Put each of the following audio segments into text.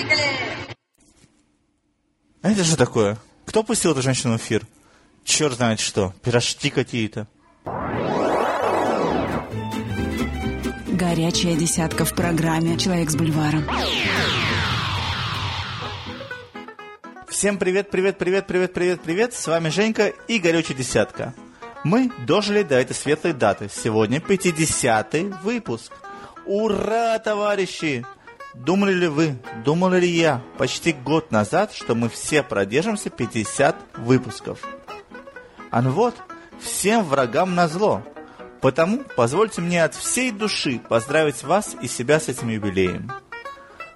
Поехали! А это же такое? Кто пустил эту женщину в эфир? Черт знает что, пирожки какие-то. Горячая десятка в программе «Человек с бульваром». Всем привет, привет, привет, привет, привет, привет. С вами Женька и Горючая Десятка. Мы дожили до этой светлой даты. Сегодня 50-й выпуск. Ура, товарищи! Думали ли вы, думали ли я почти год назад, что мы все продержимся 50 выпусков? А ну вот, всем врагам назло. Потому позвольте мне от всей души поздравить вас и себя с этим юбилеем.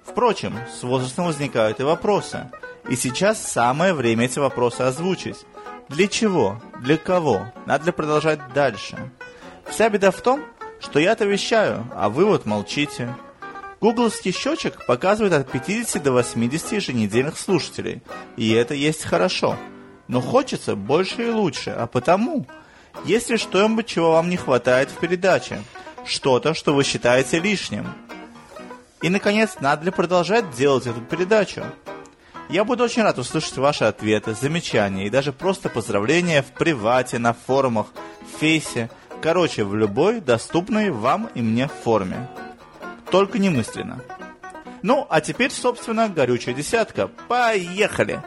Впрочем, с возрастом возникают и вопросы. И сейчас самое время эти вопросы озвучить. Для чего? Для кого? Надо ли продолжать дальше? Вся беда в том, что я-то вещаю, а вы вот молчите. Гугловский счетчик показывает от 50 до 80 еженедельных слушателей, и это есть хорошо. Но хочется больше и лучше, а потому, если что-нибудь, чего вам не хватает в передаче, что-то, что вы считаете лишним. И, наконец, надо ли продолжать делать эту передачу? Я буду очень рад услышать ваши ответы, замечания и даже просто поздравления в привате, на форумах, в фейсе, короче, в любой доступной вам и мне форме. Только не мысленно. Ну, а теперь, собственно, горючая десятка. Поехали!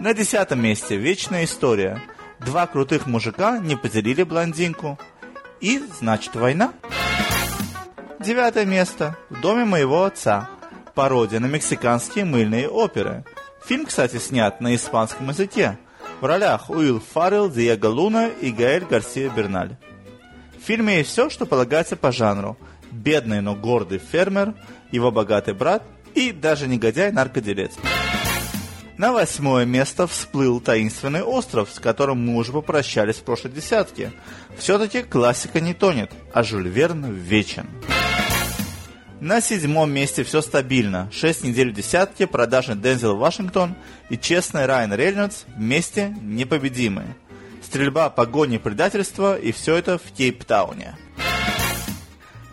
На десятом месте вечная история. Два крутых мужика не поделили блондинку. И, значит, война. Девятое место. В доме моего отца пародия на мексиканские мыльные оперы. Фильм, кстати, снят на испанском языке. В ролях Уилл Фаррелл, Диего Луна и Гаэль Гарсия Берналь. В фильме есть все, что полагается по жанру. Бедный, но гордый фермер, его богатый брат и даже негодяй-наркоделец. На восьмое место всплыл таинственный остров, с которым мы уже попрощались в прошлой десятке. Все-таки классика не тонет, а Жюль Верн вечен. На седьмом месте все стабильно. Шесть недель в десятке, продажи Дензел Вашингтон и честный Райан Рейнольдс вместе непобедимые. Стрельба, погони, предательство и все это в Кейптауне.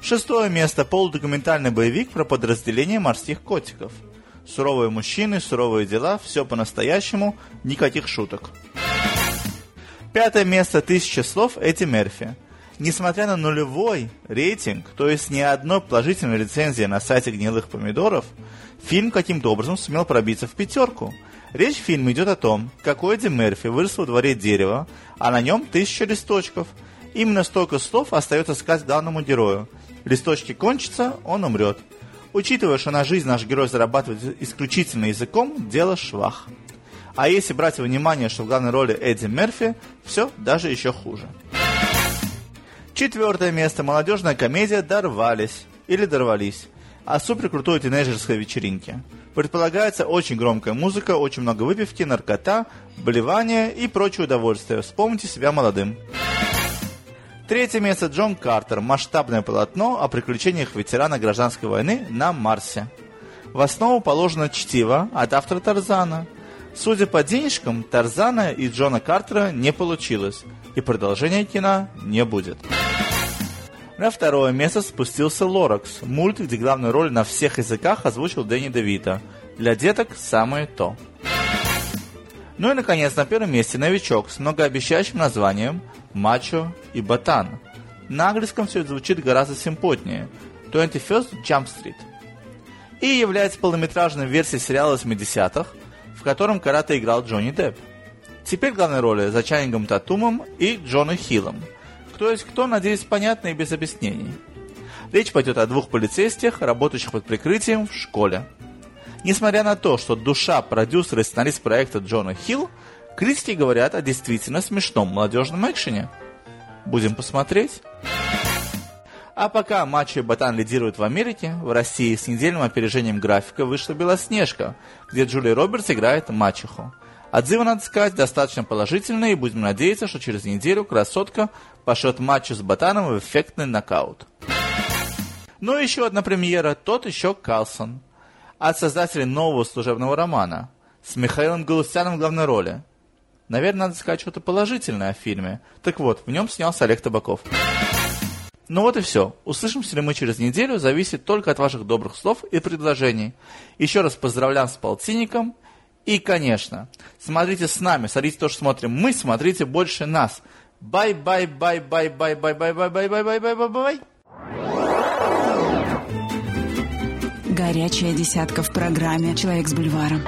Шестое место – полудокументальный боевик про подразделение морских котиков. Суровые мужчины, суровые дела, все по-настоящему, никаких шуток. Пятое место – «Тысяча слов» Эдди Мерфи – несмотря на нулевой рейтинг, то есть ни одной положительной рецензии на сайте гнилых помидоров, фильм каким-то образом сумел пробиться в пятерку. Речь в фильме идет о том, как у Эдди Мерфи вырос во дворе дерево, а на нем тысяча листочков. Именно столько слов остается сказать главному герою. Листочки кончатся, он умрет. Учитывая, что на жизнь наш герой зарабатывает исключительно языком, дело швах. А если брать во внимание, что в главной роли Эдди Мерфи, все даже еще хуже. Четвертое место. Молодежная комедия «Дорвались» или «Дорвались» о суперкрутой тинейджерской вечеринке. Предполагается очень громкая музыка, очень много выпивки, наркота, болевания и прочее удовольствие. Вспомните себя молодым. Третье место Джон Картер. Масштабное полотно о приключениях ветерана гражданской войны на Марсе. В основу положено чтиво от автора Тарзана. Судя по денежкам, Тарзана и Джона Картера не получилось, и продолжения кино не будет. На второе место спустился Лоракс, мульт, где главную роль на всех языках озвучил Дэнни Девита. Для деток самое то. Ну и, наконец, на первом месте новичок с многообещающим названием «Мачо и Ботан». На английском все это звучит гораздо симпотнее. 21st Jump Street. И является полнометражной версией сериала 80-х, в котором карате играл Джонни Депп. Теперь главные роли за Чанингом Татумом и Джоном Хиллом – кто есть кто, надеюсь, понятно и без объяснений. Речь пойдет о двух полицейских, работающих под прикрытием в школе. Несмотря на то, что душа продюсер и сценарист проекта Джона Хилл, критики говорят о действительно смешном молодежном экшене. Будем посмотреть. А пока матчи Ботан лидирует в Америке, в России с недельным опережением графика вышла «Белоснежка», где Джулия Робертс играет мачеху. Отзывы, надо сказать, достаточно положительные, и будем надеяться, что через неделю красотка пошлет матчу с Ботаном в эффектный нокаут. Ну и еще одна премьера, тот еще Калсон, от создателей нового служебного романа, с Михаилом Галустяном в главной роли. Наверное, надо сказать что-то положительное о фильме. Так вот, в нем снялся Олег Табаков. Ну вот и все. Услышимся ли мы через неделю, зависит только от ваших добрых слов и предложений. Еще раз поздравляем с полтинником. И, конечно, смотрите с нами, смотрите то, что смотрим мы, смотрите больше нас. Bye-bye-bye-bye-bye-bye-bye-bye-bye-bye-bye-bye. Горячая десятка в программе «Человек с бульваром».